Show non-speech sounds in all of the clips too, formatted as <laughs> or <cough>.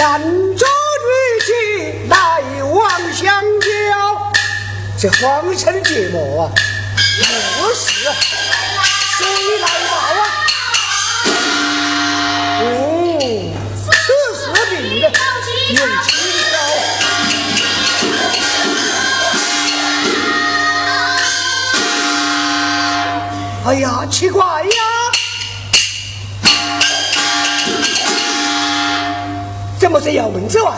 只见男着女婿来往相交，这荒城寂寞啊，又是谁来报啊？哦，此事病人有蹊跷。哎呀，奇怪呀！怎么在窑门之外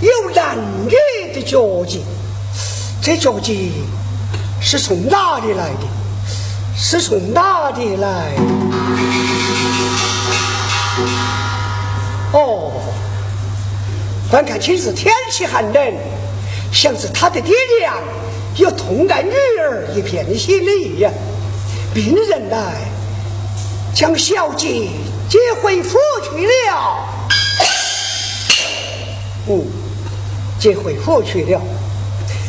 有男女的脚迹？这脚迹是从哪里来的？是从哪里来？哦，观看今日天气寒冷，想是他的爹娘有痛爱女儿一片心意呀。病人来，将小姐接回府去了。嗯，接回府去了。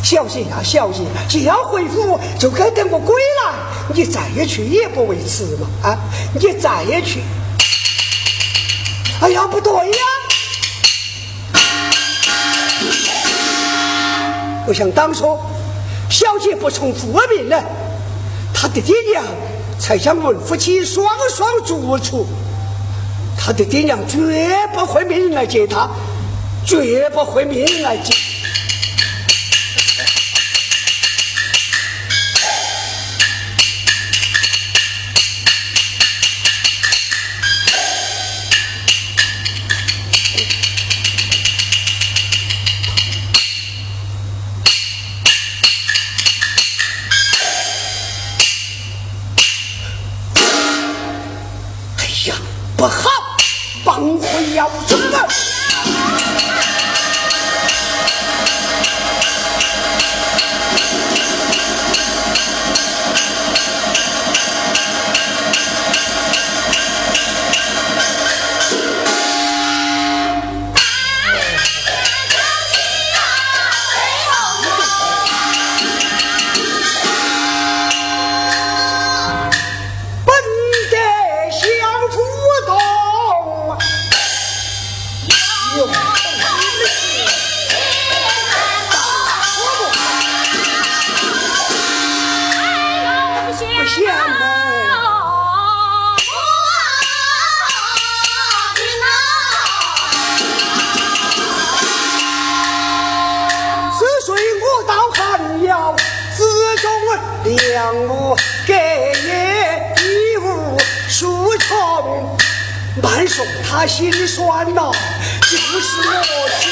小姐呀，小姐，既要回府，就该等我归来。你再也去也不为迟嘛。啊，你再也去。哎呀，不对呀！我想当初小姐不从父命呢，她的爹娘才将我们夫妻双双逐出。她的爹娘绝不会命人来接她。绝不会命人来接。哎呀，不好，帮会要走了。Thank 他心酸呐，就是我心。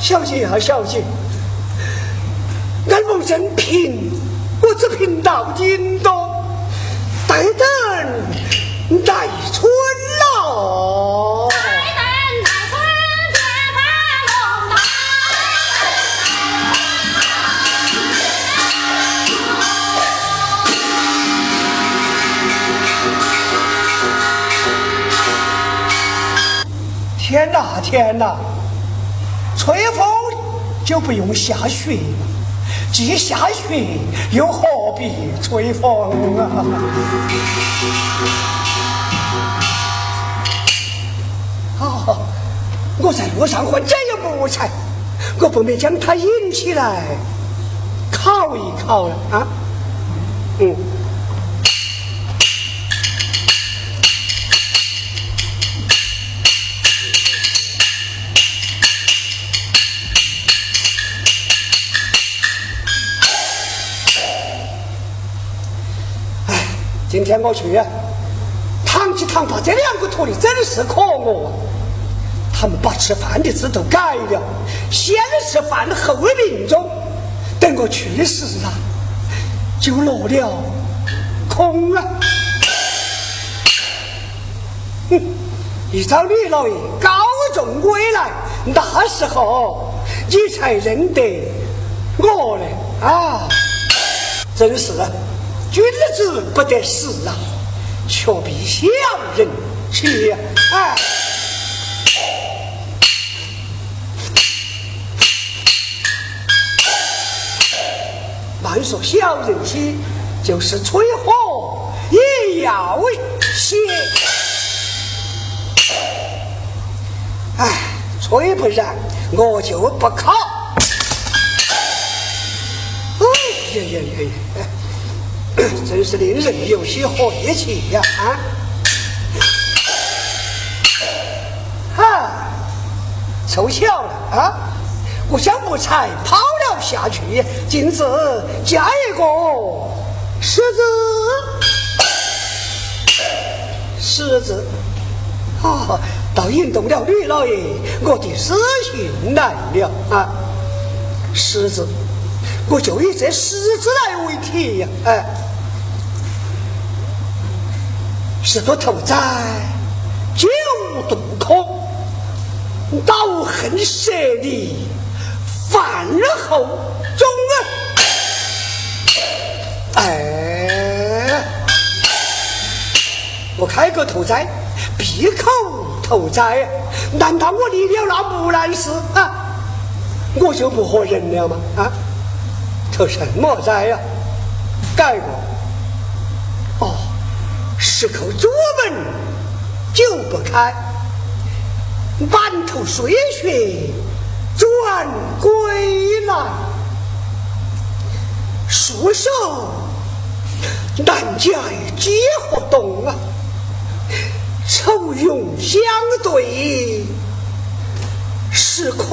小姐啊，小姐，俺不真贫，我只贫到京东，天哪，天哪！吹风就不用下雪了，既下雪又何必吹风啊？好，我在路上换这样木材，我不免将它引起来烤一烤了啊！嗯。天我去，堂起堂把这两个徒弟真是可恶，他们把吃饭的字都改了，先吃饭后命中，等我去世啊，就落了空了。哼，一朝李老爷高中归来，那时候你才认得我呢啊，真是。君子不得死啊，却比小人欺。哎，慢说小人欺，就是吹火也要歇。哎，吹不燃，我就不考。哎呀呀呀呀！<coughs> 真是令人有些晦气呀！啊！哈，凑巧了啊！我想木材抛了下去，径自加一个狮子，狮子啊！倒引动了吕老爷我的私心来了啊！狮子，我就以这狮子来为题呀！哎，是多头在九渡空，恼恨舍离，饭后中啊！哎，我开个头灾，闭口。头灾？难道我离了那木兰氏啊，我就不活人了吗？啊，头什么灾呀？改过。哦，十口左门就不开，满头碎血转归来，束手难解皆何动啊？愁云相对，是可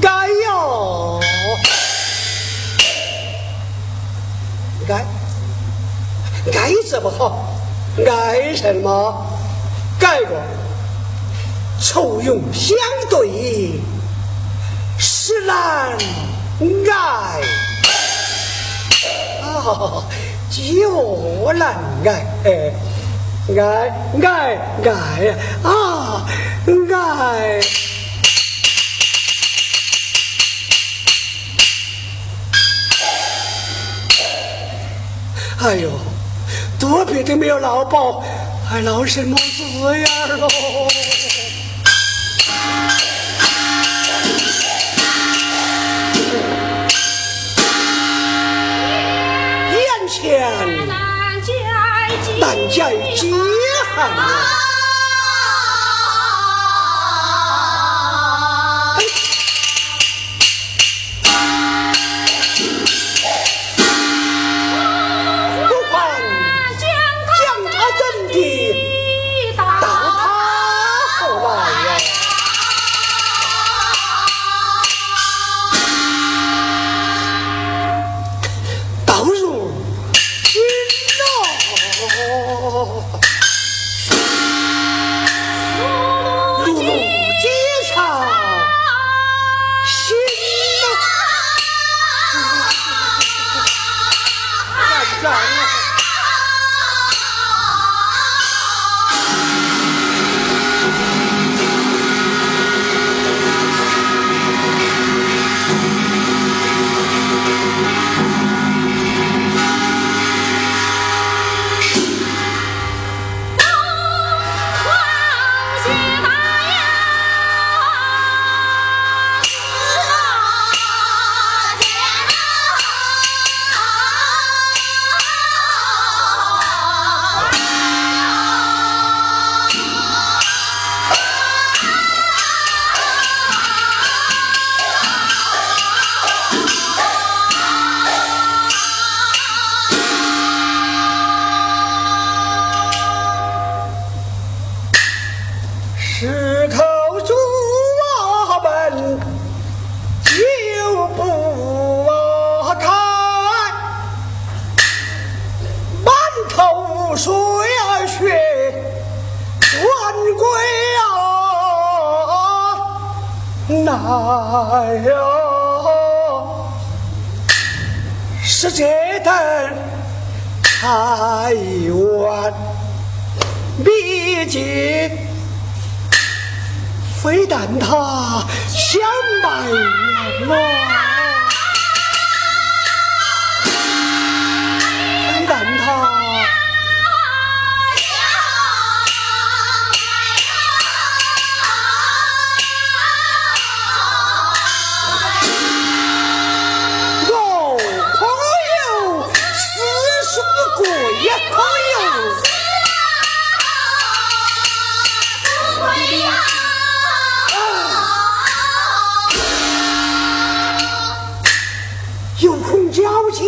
该哟，该该怎么好？爱什么？改过。愁云相对，是难挨。啊，就难挨。爱爱爱啊爱！哎呦，多别的没有劳保，还老什么子眼喽？眼前。难解饥寒。很娇气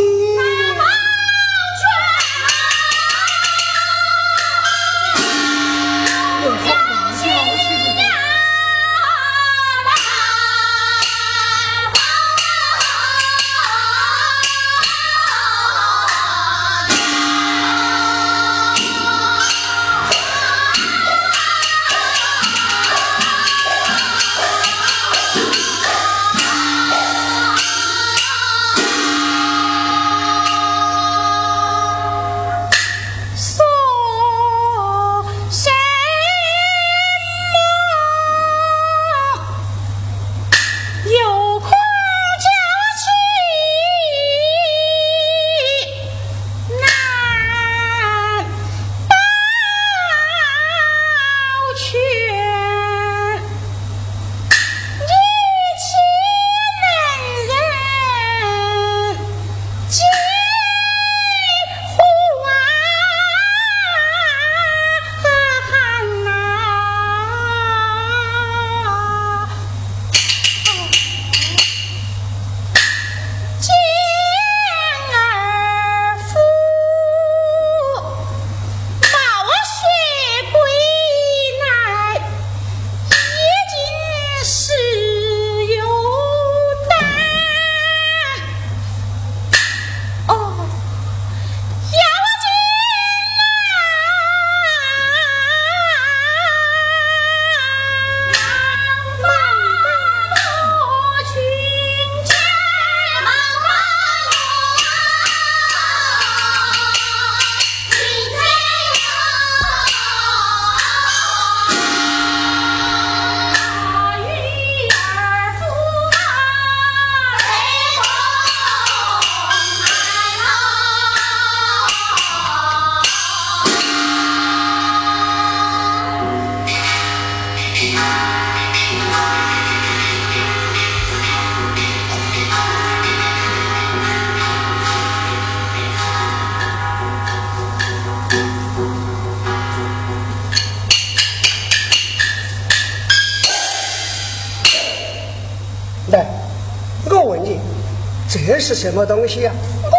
什么东西啊？我的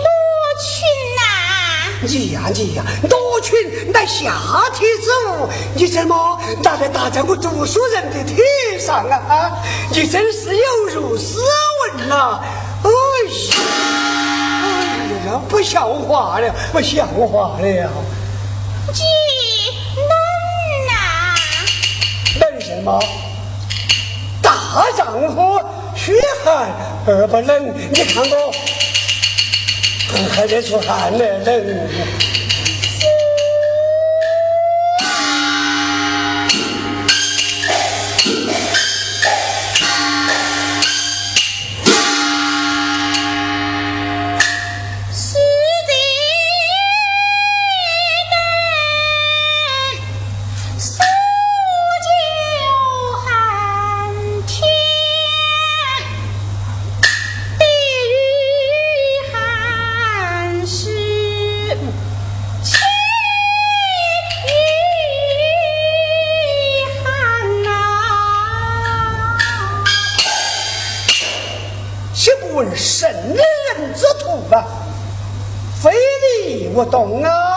罗裙呐！你呀你呀，罗裙乃下体之物，你怎么拿来搭在我读书人的腿上啊？啊！你真是有辱斯文呐！哎呀，哎呀，不像话了，不像话了！你冷呐？冷什么？大丈夫驱寒而不冷，你看我还得出汗呢，冷。我懂啊！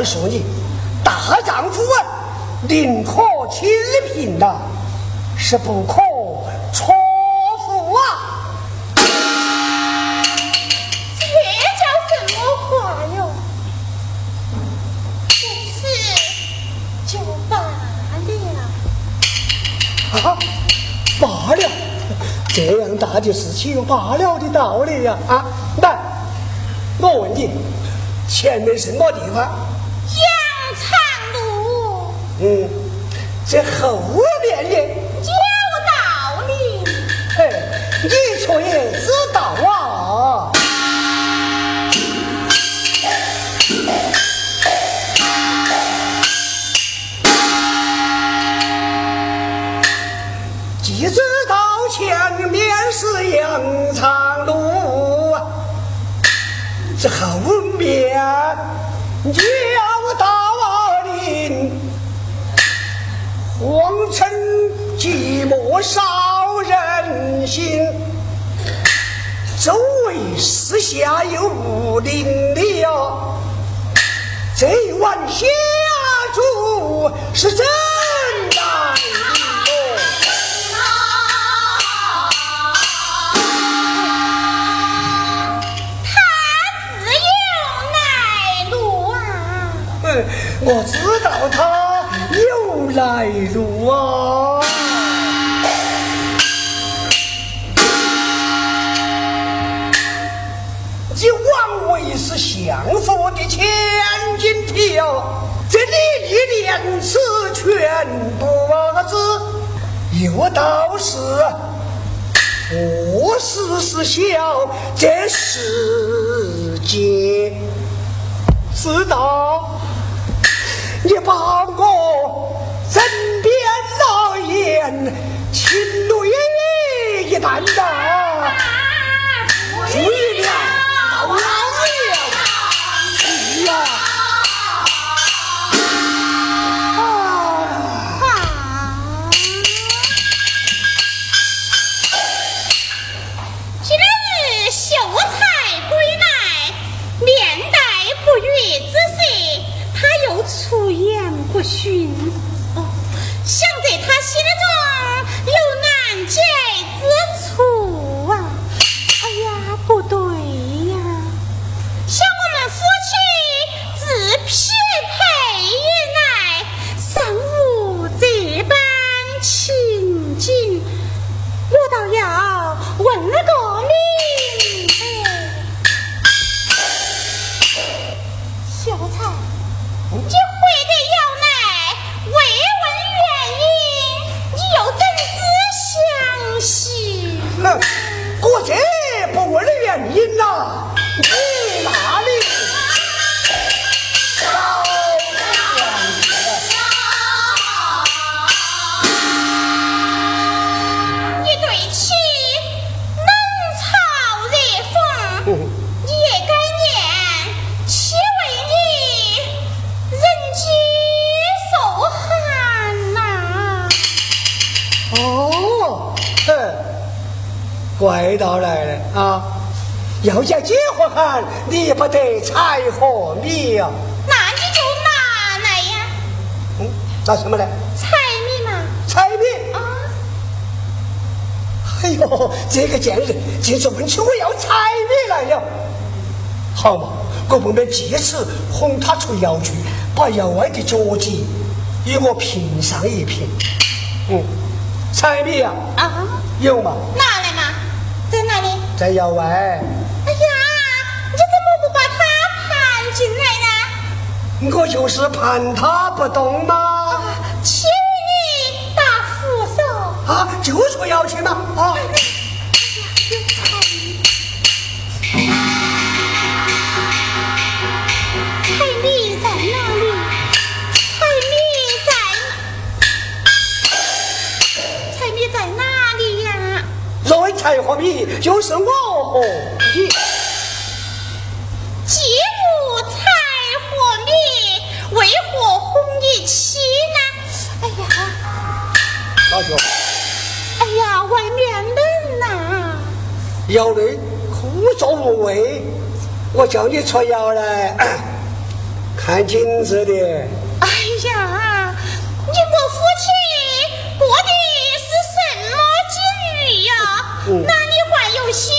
我告诉你，大丈夫啊，宁可清贫呐。是不可错付啊！这叫什么话哟？不吃就罢了。啊，罢了！这样大的事情有罢了的道理呀！啊，来，我问你，前面什么地方？嗯，这后面呢？你却也知道啊！既知道前面是羊肠路，这后面要荒城寂寞少人心，周围四下又无邻了，这晚下注是真难他自有来路啊！我知道他有来路啊。你枉为是相府的千金条，这里一连词全不知，有道是我事是小，这世界知道你把眼，情路烟雨一担当，嗯，拿什么来？柴米嘛。柴米。啊。哎呦，这个贱人竟是问起我要柴米来了。好嘛，我不免借此哄他出窑去，把窑外的脚迹与我评上一评。嗯，柴米呀，啊，有嘛？拿来嘛，在哪里？在窑外。哎呀，你怎么不把他盘进来呢？我就是盘他不动嘛。啊，就说要去嘛，啊。柴和米就是我。和你，既无柴和米，为何哄你妻呢？哎呀，那就，窑内枯燥无味，我叫你出窑来 <coughs> 看景子的。哎呀，你我夫妻过的。那你还有心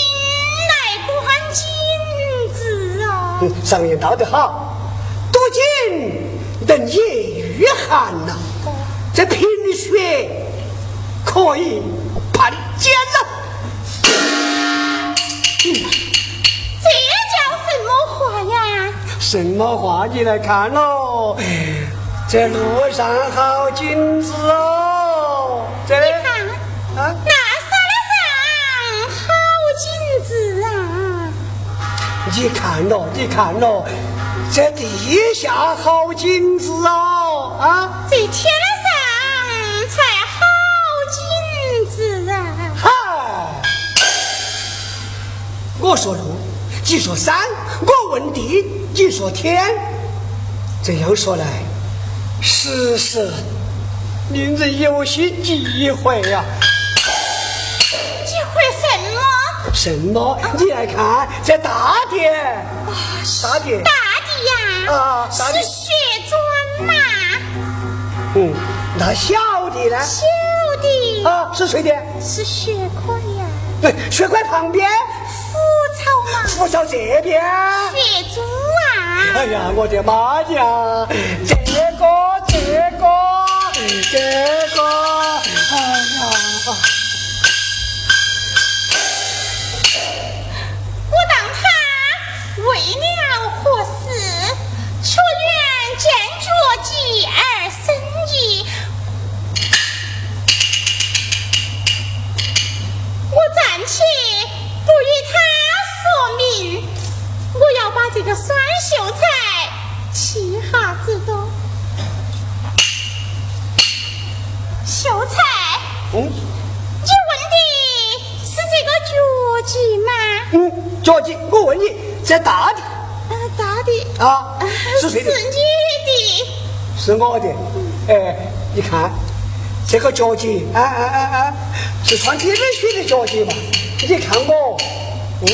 来观镜子啊？上言道得好，多金能解御寒呐。这贫血可以判奸人。这叫什么话呀？什么话？你来看喽。这路上好景致哦。这里看啊。那山上好景致啊你看喽，你看喽，这地下好景致哦，啊，这天我说路，你说山，我问地，你说天，这样说来，实是令人有些忌讳呀。忌讳什么？什么你来看这大地，大地，大的呀，啊，是血砖嘛？嗯，那小的呢？小的啊，是谁的？是血块呀。对，血块旁边，嘛。腐草这边，血珠啊。哎呀，我的妈呀！这个，这个，这个，哎呀！我当他为了何事？却愿见着继而生疑。我暂且不与他说明，我要把这个酸秀才气哈子多。秀才，嗯，你问的是这个脚迹吗？嗯，脚迹，我问你。这大的，大的啊，是谁的？是你的，是我的。哎，你看这个脚迹，啊啊啊啊，是穿铁板靴的脚迹嘛？你看我，嗯，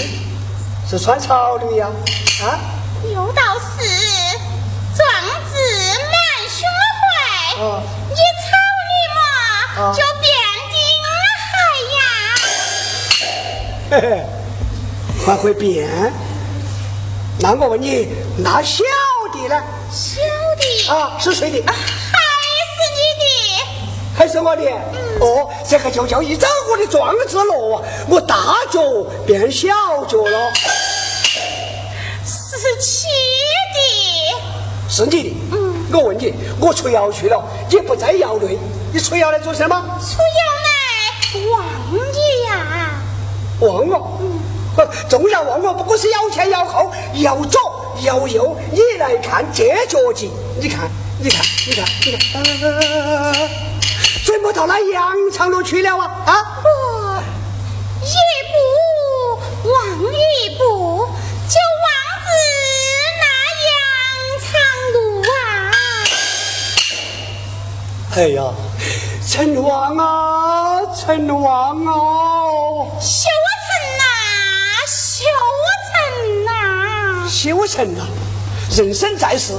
是穿草履呀？啊，有道是壮志满胸怀，你草履嘛就变定海呀。嘿嘿，还会变？那我问你，那小的呢？小的啊，是谁的？还是你的？还是我的？哦，这个就叫一掌我的壮志了啊！我大脚变小脚了。是七的？是你的？嗯。我问你，我出窑去了，你不在窑内，你出窑来做什么？出窑来望你呀。望我？嗯。重要望我，不过是摇前摇后，摇左摇右。你来看这脚迹，你看，你看，你看，你看，怎么到那羊肠路去了啊？啊！哎呀，陈王啊！成王哦！修成呐，修成呐，修成啊！人生在世，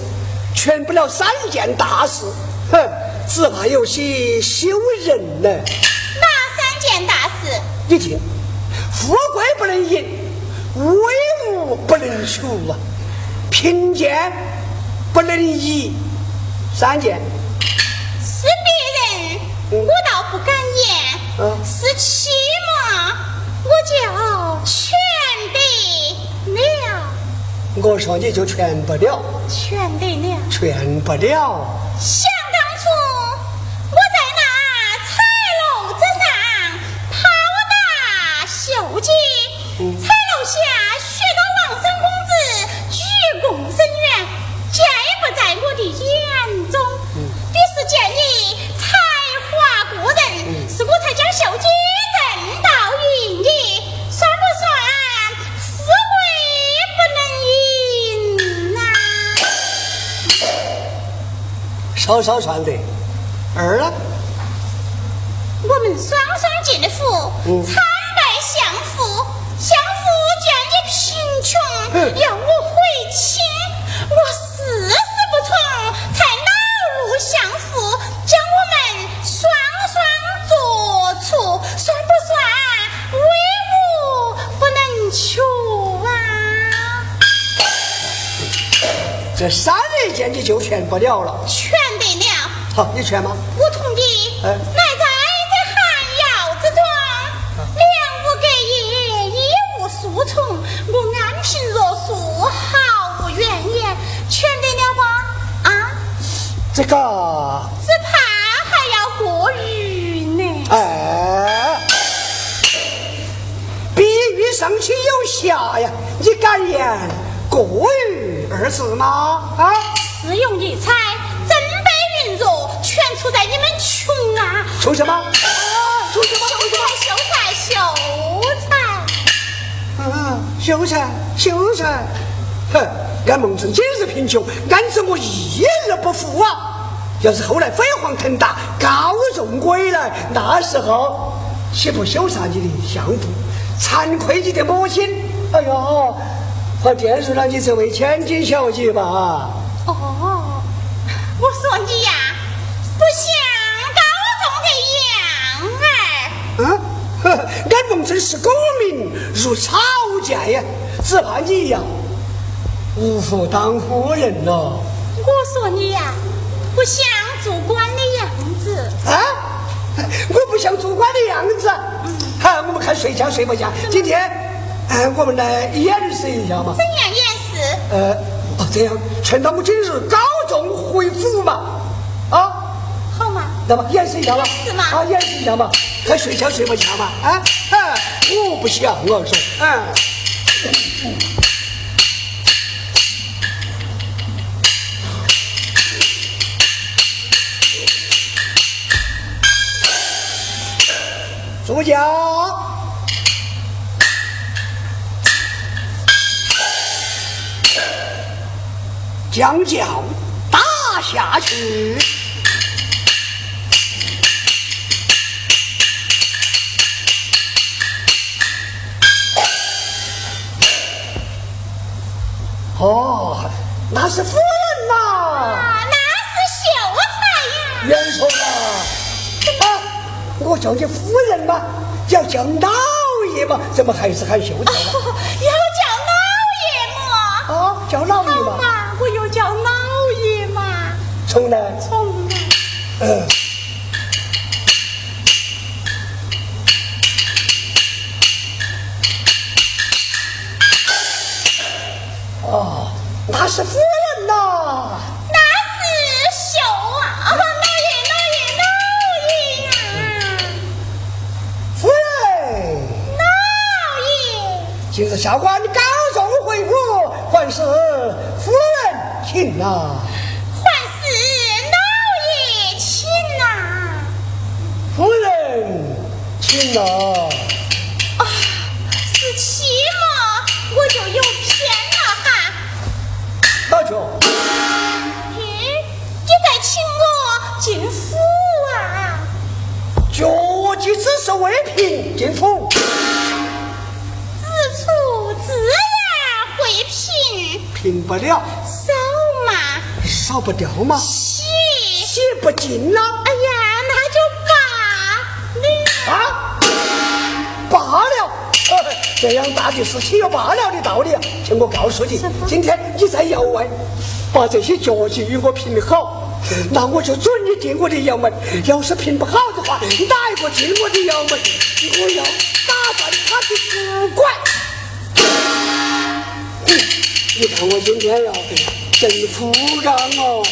全不了三件大事，哼，只怕有些羞人呢。哪三件大事？你听，富贵不能淫，威武不能除啊，贫贱不能移，三件。是别人，我倒不敢言。嗯是妻嘛，我就全得了，我说你就全不了，全得了。全不了。稍稍算的。二呢？我们双双进的府，嗯参拜相父，相父见你贫穷，嗯要我回亲，我事事不从，才恼怒相父，将我们双双做出，算不算威武不能求啊？这三类件你就劝不了了。全得了。好，你全吗？我同意哎乃在这寒窑之中，粮无隔夜，衣无束从，我安贫若素，毫无怨言，全得了吧？啊，这个，只怕还要过余呢。哎，比喻上去有瑕呀，你敢言过于二字吗？啊？是用一猜，出在你们穷啊！出什么？啊，出什么？秀才，秀才，秀才！啊，秀才，秀才，哼，俺孟村今日贫穷，安知我一日不富啊？要是后来飞黄腾达，高中归来，那时候岂不羞杀你的相父，惭愧你的母亲？哎呦，我玷辱了你这位千金小姐吧？俺农村是狗民如草芥呀，只怕你呀，无福当夫人了。我说你呀，不像做官的样子。啊，我不像做官的样子。好，我们看谁强谁不强。今天，哎，我们来演示一下嘛。怎样演示？呃，哦，这样，趁他们今日高中回府嘛，啊？那么演示一下嘛。是吗啊，演示一下嘛，看谁强谁不强嘛。啊，啊，我不像我说，嗯。主角，将脚打下去。哦，那是夫人呐、啊，那是秀才呀。冤错了！啊，我叫你夫人嘛，要叫老爷嘛，怎么还是喊秀才呢？哦，要叫老爷嘛。啊，叫老爷嘛，我又叫老爷嘛。从来，从来。嗯。样大的事情有罢了的道理。请我告诉你，今天你在窑外把这些脚迹与我评好，那我就准你进我的窑门。要是评不好的话，哪一个进我的窑门，我要打断他的指拐。你看我今天要真服刚哦。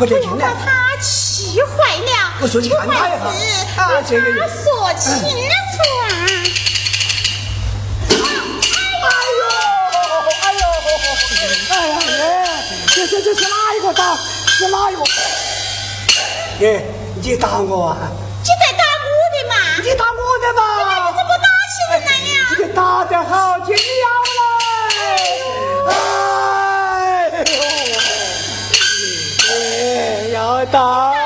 不要把他气坏了，我说你看他一下，啊，这个说清楚啊！哎呦，哎呦，哎呀，这这这是哪一个打？是哪一个？耶，你打我啊？你在打我的嘛？你打我的嘛？你怎么打起来呀？你打得好，进了打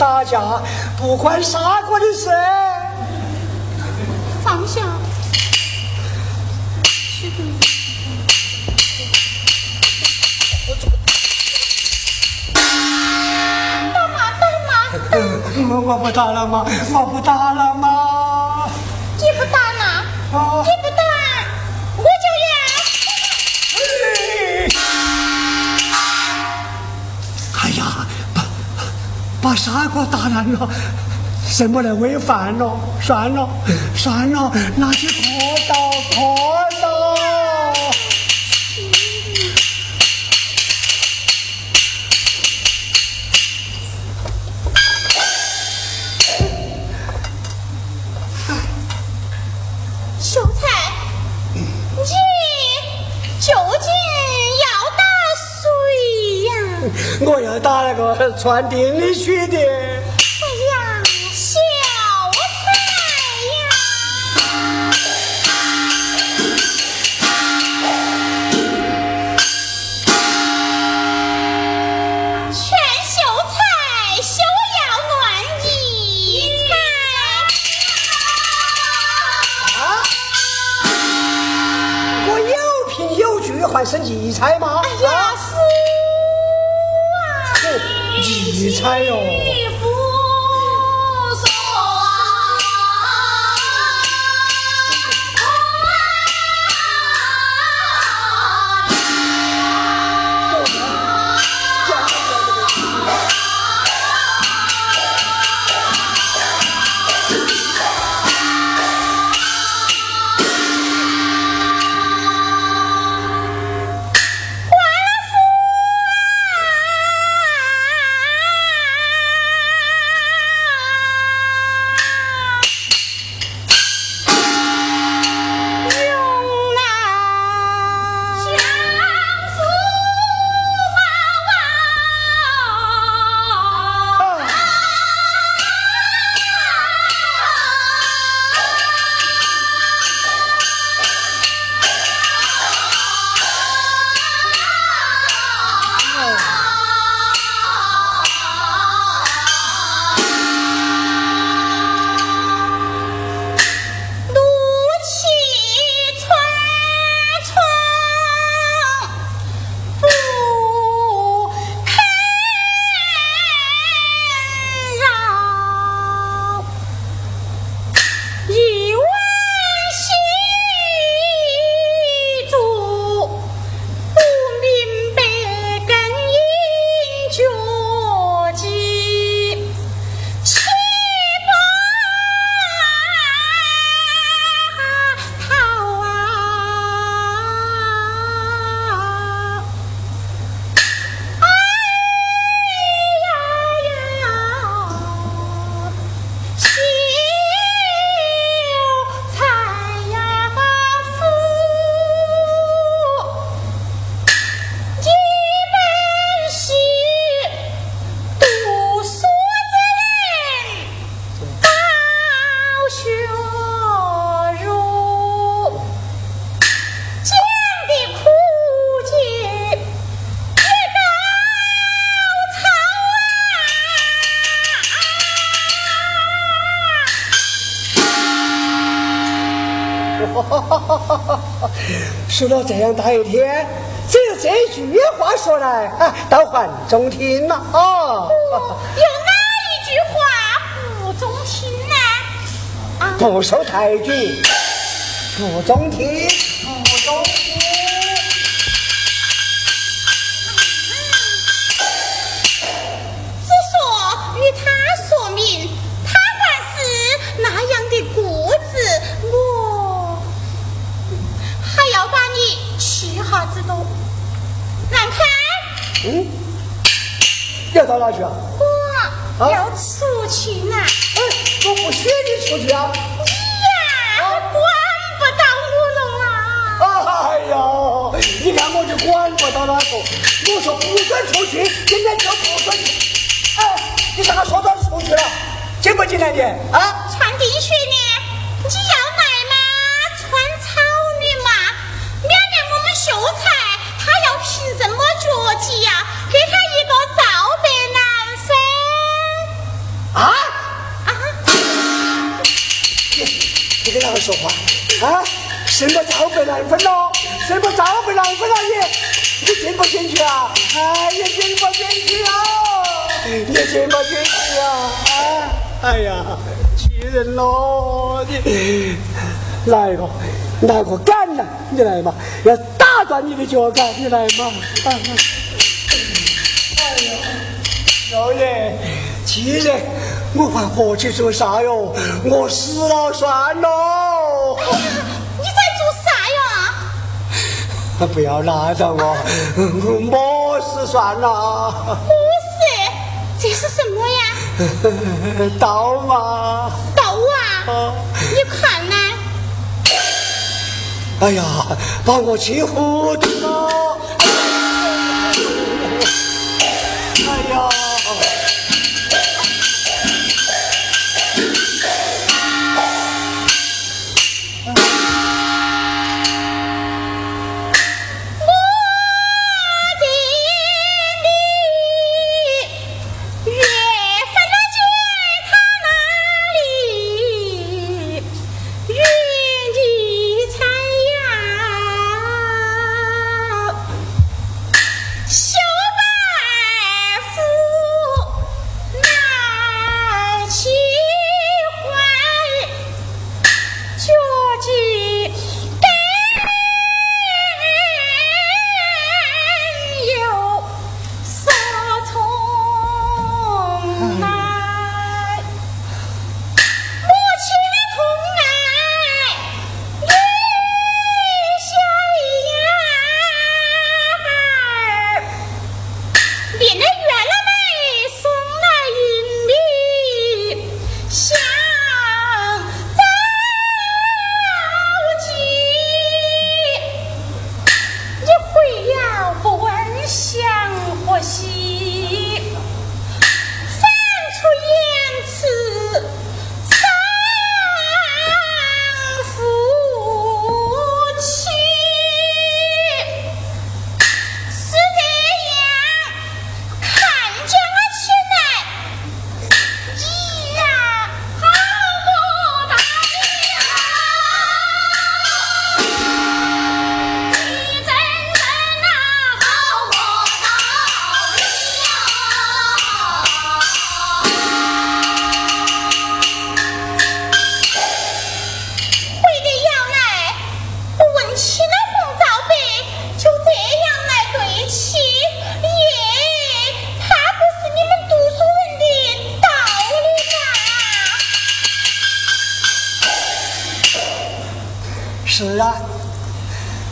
打架，不关杀过的事。放下。打嘛打嘛！我不打了吗？我不打了吗？你不打了？你把砂锅打烂了，什么来喂饭了？算了，算了，拿去磕到磕那个穿丁的 <laughs> 说了这样大一天，只有这句话说来，啊，倒还中听了啊。有哪一句话不中听呢？不收抬举，不中听，哪去啊？我要出去呢。哎，我不许你出去啊！你呀，管不到我了啊！哎呀，你看我就管不到那个？我说不准出去，今天就不准去。哎，你咋说到出去了？进不进来的？啊？穿地靴说话？啊？什么皂白蓝分喽？什么皂白蓝分啊你？你进不进去啊？哎呀，进不进去啊？你进不进去啊？啊？哎呀，气人喽！你来个，来个杆来，你来嘛！要打断你的脚杆，你来嘛！哎呀，老爷，气人！我还活去做啥哟？我死了算了！不要拉着我，我没事算了。没事？这是什么呀？<laughs> 刀嘛，刀啊！你看呢？哎呀，把我气糊涂了！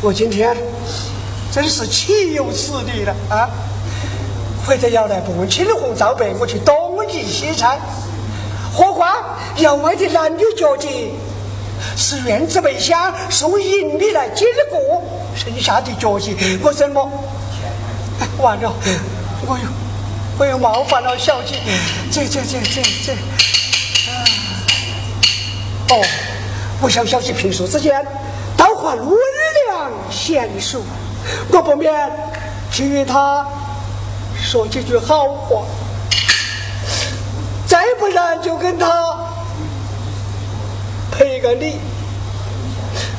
我今天真是岂有此理了啊！或者要来不问青红皂白，我去东移西拆。何况要外的男女交接，是院子备香送银礼来经过，剩下的交接我怎么？完了，我又我又冒犯了小姐，这这这这这……哦，我想小姐评述之间，倒换路贤淑，我不免替他说几句好话，再不然就跟他赔个礼，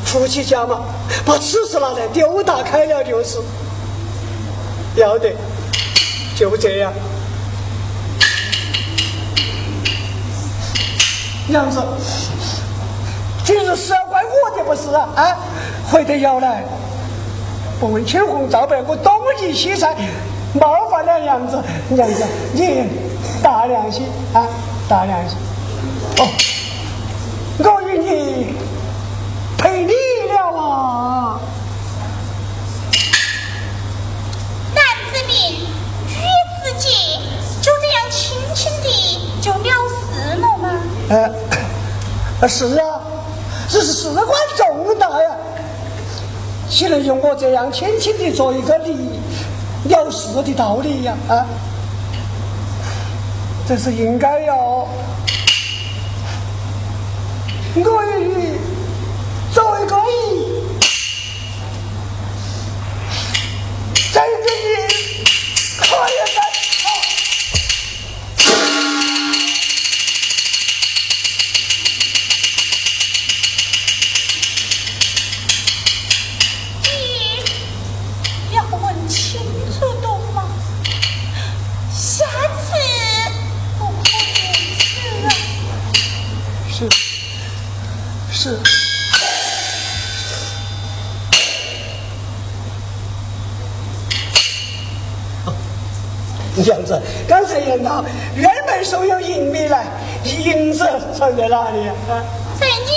夫妻家嘛，把此事拿来丢打开了就是。要得，就这样。娘子，今日是要怪我的不是啊！啊，回得要来，不问青红皂白，我东移西窜，冒犯了娘子。娘子，你大良心啊，大良心。哦，我与你赔礼了啊！男子命，女子节，就这样轻轻的就了事了吗？呃，是啊，这是事关重大呀，岂能用我这样轻轻的做一个礼了事的道理呀？啊，这是应该要。我与你作为公义，在这里可以的刚才言道院门收有银币来，银子藏在哪里啊？在你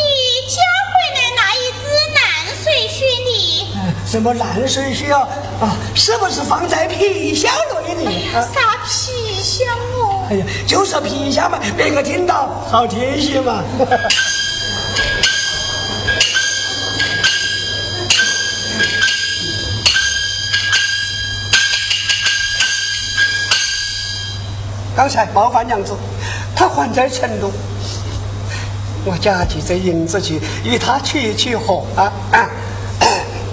家回来那一只烂水靴里。什么烂水靴啊？啊，是不是放在皮箱内的？啥皮箱哦？哎呀，就说皮箱嘛，别个听到好贴心嘛。刚才冒犯娘子，他还在成都，我假借这银子去与他取取货啊！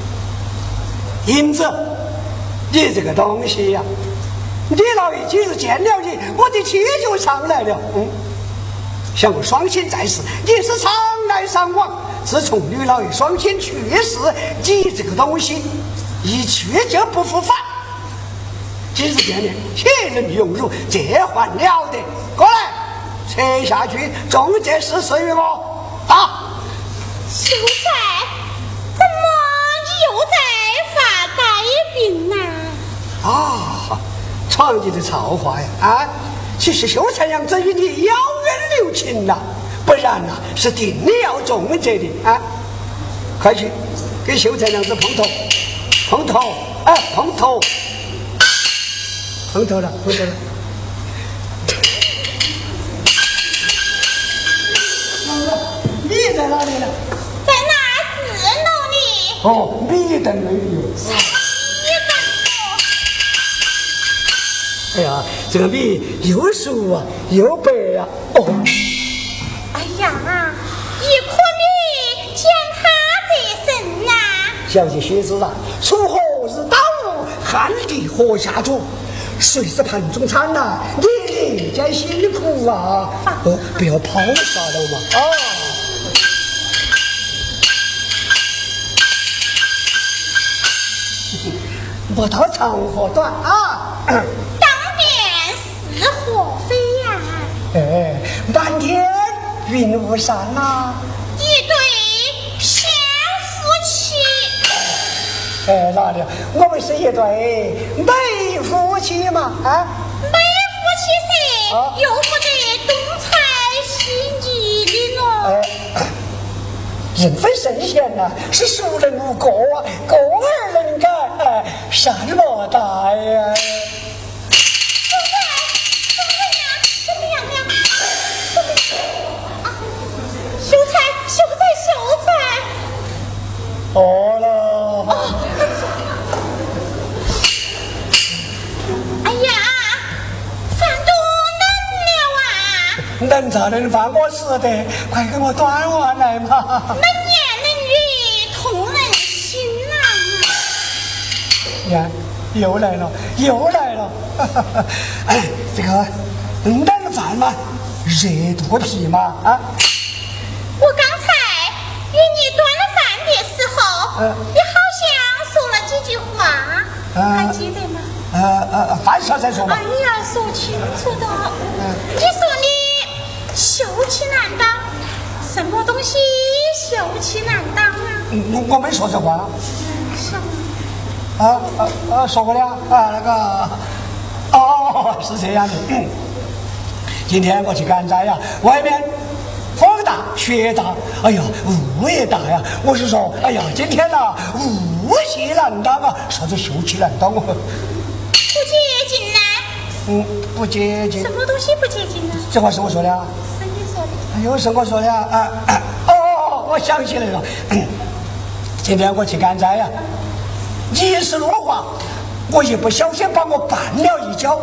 <coughs> 银子，你这个东西呀，你老爷今日见了你，我的气就上来了。嗯，想我双亲在世，你是常来上往。自从吕老爷双亲去世，你这个东西一去就不复返。今日见面，岂能用辱，这还了得？过来，扯下去，重这事赐于我。啊，秀才，怎么你又在发呆病呢？啊，闯你的造化呀！啊，其实秀才娘子与你有恩留情呐，不然呐是定要重责的啊！快去给秀才娘子碰头，碰头，哎，碰头。碰头了，碰头了。你在哪里呢？在那字楼里。哦，米等而已。米哎呀，这个米又熟啊，又白呀。哦。哎呀，一颗米见他这身呐。小姐须知啊，锄禾日当午，汗滴禾下土。谁是盘中餐呐？你人家辛苦啊！哦，不要抛下了嘛！啊，不到长和短啊！当面是何非呀？哎，满天云雾散呐！一对偏夫妻。哎，哪里？我们是一对美夫妻嘛！啊，没夫妻噻，又不得东财西逆的咯。人非圣贤呐，是孰人无过啊？过而能改，善莫大呀。秀才，秀才，秀才。哦了。能咋能饭我吃的，快给我端碗来嘛！能言能语通人心啊！呀，又来了，又来了！<laughs> 哎，这个冷饭嘛，热肚皮嘛啊！我刚才与你端了饭的时候你好像说了几句话，还记得吗？呃呃，饭后再说吧。哎呀，说清楚的。你说你秀气难当，什么东西秀气难当啊？我我没说这话。什么？啊啊啊！说过了啊，那个哦，是这样的。今天我去赶斋呀，外面风大雪大，哎呀，雾也大呀。我是说，哎呀，今天呐，雾气难当啊，啥子秀气难当哦？不接近呢？嗯，不接近。什么东西不接近呢？这话是我说的啊。是你说的。哎呦，是我说的啊。哦，我想起来了，今天我去赶斋呀。一时落滑，我一不小心把我绊了一跤。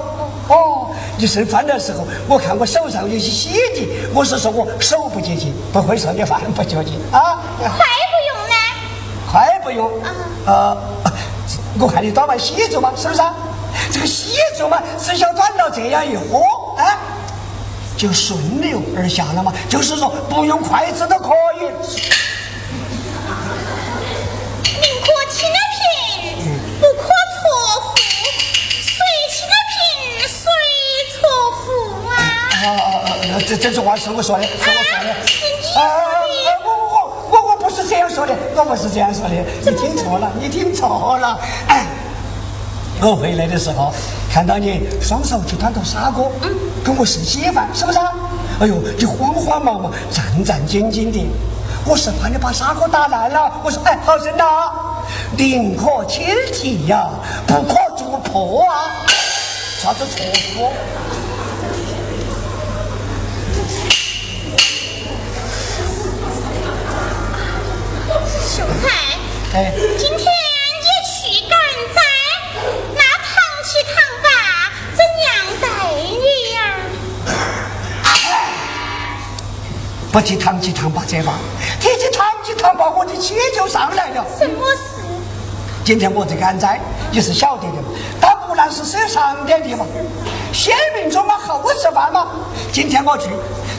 哦，你剩饭的时候，我看我手上有些血迹，我是说我手不洁净，不会说你饭不洁净啊。快不用呢？快不用。啊呃，我看你端碗稀粥嘛，是不是？这个稀粥嘛，只想端到这样一喝，哎，就顺流而下了嘛。就是说，不用筷子都可以嗯不可错付谁去啊。这这句话是我说的，是我说的。啊，我我我我不是这样说的，我不是这样说的，你听错了，你听错了。哎，我回来的时候看到你双手就端头砂锅，嗯跟我是稀饭，是不是？哎呦，你慌慌忙忙、战战兢兢的，我是怕你把砂锅打烂了。我说，哎，好生呐，宁可轻提呀，不可做破啊。啥子错误？不提堂吉堂八这吧，提起堂吉堂八，我的气就上来了。什么事？今天我在赶灾，你是晓得的嘛？大木兰是设上点地方，先民中嘛后吃饭嘛。今天我去。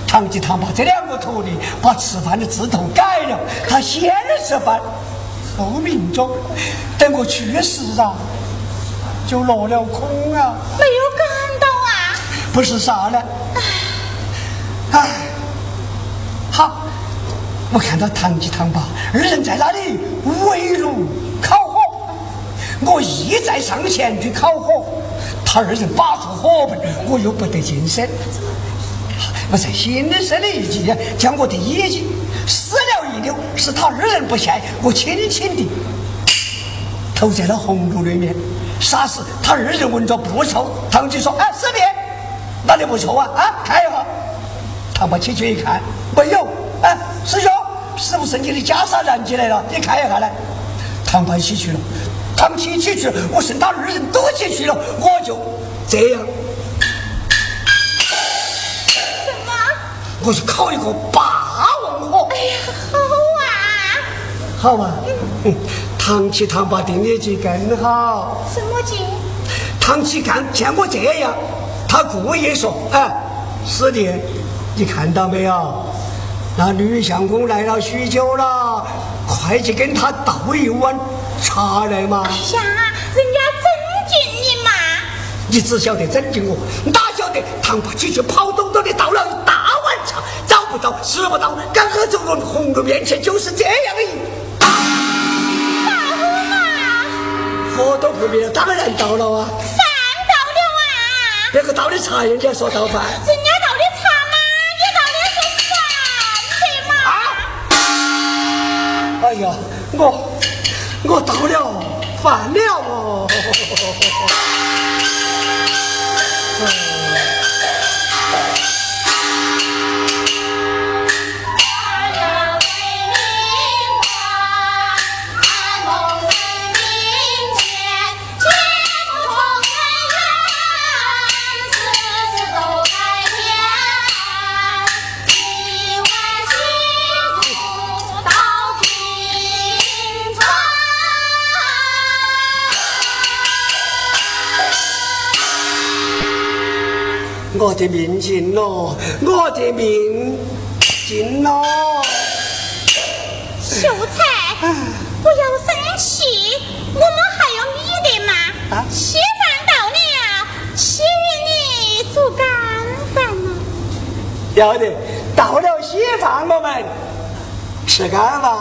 堂吉堂把这两个徒弟把吃饭的字头改了，他先吃饭后命中，等我去世啊，就落了空啊！没有赶到啊？不是啥呢？唉，好，我看到堂吉堂八二人在那里围炉烤火，我一再上前去烤火，他二人把住火盆，我又不得近身。我在心生的一计，将我的野计撕了一溜，使他二人不现。我轻轻地投在了红炉里面。霎时，他二人闻着不臭。唐吉说：“哎，师弟，哪里不臭啊？啊，看一下。”唐伯起去一看，没有。哎，师兄，是不是你的袈裟燃起来了？你看一下来。唐伯起去了，唐七起去了，我剩他二人都起去了，我就这样。什么我去考一个霸王火。哎呀，好啊，好啊。嗯，唐七唐八定的计更好。什么计？唐七看见我这样，他故意说：“哎，师弟，你看到没有？那吕相公来了许久了，快去跟他倒一碗茶来嘛。”哎呀，人家尊敬你嘛。你只晓得尊敬我，哪晓得唐八七去跑东东的倒了一大碗茶。找不到，吃不到，刚好走到红炉面前，就是这样的。大喝嘛！喝都不灭，当然倒了啊。饭到了啊！别个倒的茶，人家说倒饭。哎呀，我我到了饭了哦。我的命尽了，我的命尽了。秀才，不要生气，我们还有你的嘛。啊，稀饭到了，请你煮干饭嘛。要得，到了稀饭，我们吃干饭。